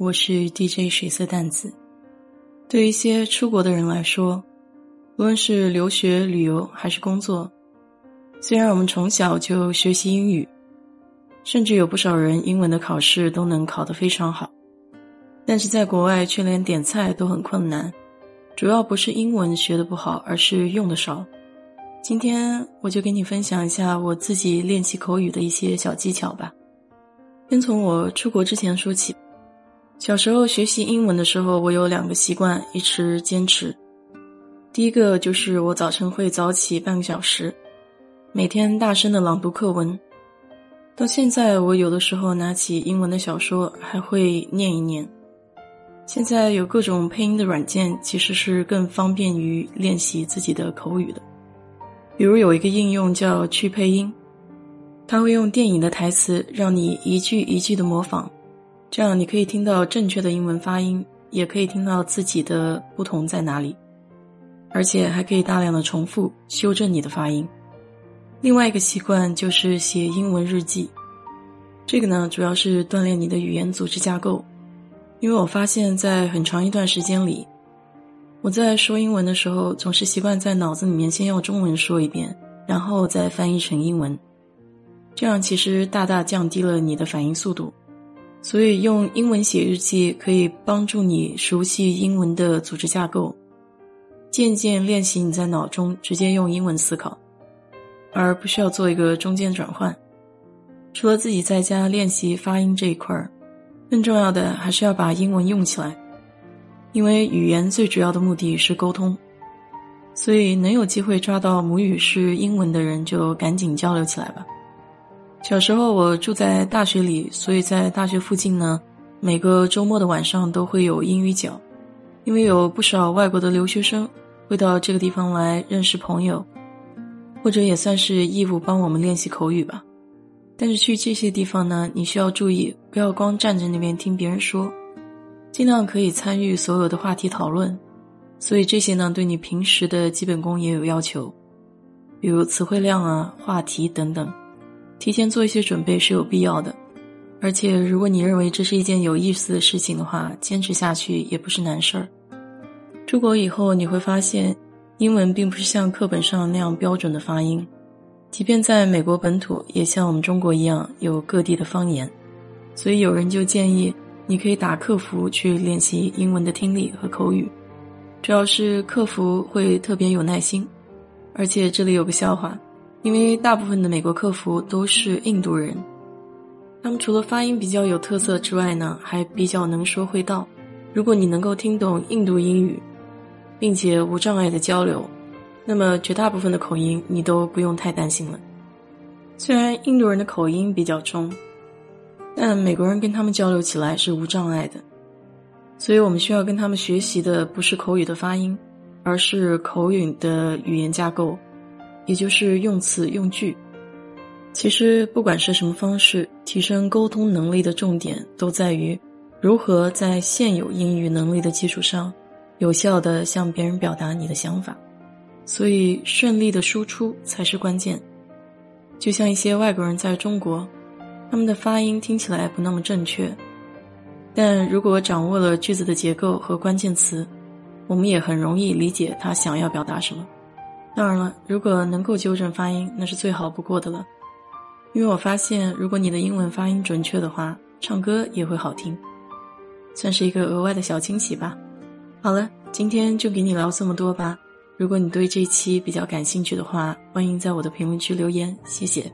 我是 DJ 水色淡子。对一些出国的人来说，无论是留学、旅游还是工作，虽然我们从小就学习英语，甚至有不少人英文的考试都能考得非常好，但是在国外却连点菜都很困难。主要不是英文学的不好，而是用的少。今天我就给你分享一下我自己练习口语的一些小技巧吧。先从我出国之前说起。小时候学习英文的时候，我有两个习惯一直坚持。第一个就是我早晨会早起半个小时，每天大声的朗读课文。到现在，我有的时候拿起英文的小说还会念一念。现在有各种配音的软件，其实是更方便于练习自己的口语的。比如有一个应用叫去配音，它会用电影的台词让你一句一句的模仿。这样你可以听到正确的英文发音，也可以听到自己的不同在哪里，而且还可以大量的重复修正你的发音。另外一个习惯就是写英文日记，这个呢主要是锻炼你的语言组织架构。因为我发现，在很长一段时间里，我在说英文的时候，总是习惯在脑子里面先用中文说一遍，然后再翻译成英文，这样其实大大降低了你的反应速度。所以，用英文写日记可以帮助你熟悉英文的组织架构，渐渐练习你在脑中直接用英文思考，而不需要做一个中间转换。除了自己在家练习发音这一块儿，更重要的还是要把英文用起来，因为语言最主要的目的是沟通。所以，能有机会抓到母语是英文的人，就赶紧交流起来吧。小时候我住在大学里，所以在大学附近呢，每个周末的晚上都会有英语角，因为有不少外国的留学生会到这个地方来认识朋友，或者也算是义务帮我们练习口语吧。但是去这些地方呢，你需要注意，不要光站在那边听别人说，尽量可以参与所有的话题讨论。所以这些呢，对你平时的基本功也有要求，比如词汇量啊、话题等等。提前做一些准备是有必要的，而且如果你认为这是一件有意思的事情的话，坚持下去也不是难事儿。出国以后你会发现，英文并不是像课本上那样标准的发音，即便在美国本土，也像我们中国一样有各地的方言。所以有人就建议你可以打客服去练习英文的听力和口语，主要是客服会特别有耐心，而且这里有个笑话。因为大部分的美国客服都是印度人，他们除了发音比较有特色之外呢，还比较能说会道。如果你能够听懂印度英语，并且无障碍的交流，那么绝大部分的口音你都不用太担心了。虽然印度人的口音比较重，但美国人跟他们交流起来是无障碍的。所以我们需要跟他们学习的不是口语的发音，而是口语的语言架构。也就是用词用句，其实不管是什么方式，提升沟通能力的重点都在于如何在现有英语能力的基础上，有效的向别人表达你的想法。所以，顺利的输出才是关键。就像一些外国人在中国，他们的发音听起来不那么正确，但如果掌握了句子的结构和关键词，我们也很容易理解他想要表达什么。当然了，如果能够纠正发音，那是最好不过的了。因为我发现，如果你的英文发音准确的话，唱歌也会好听，算是一个额外的小惊喜吧。好了，今天就给你聊这么多吧。如果你对这期比较感兴趣的话，欢迎在我的评论区留言，谢谢。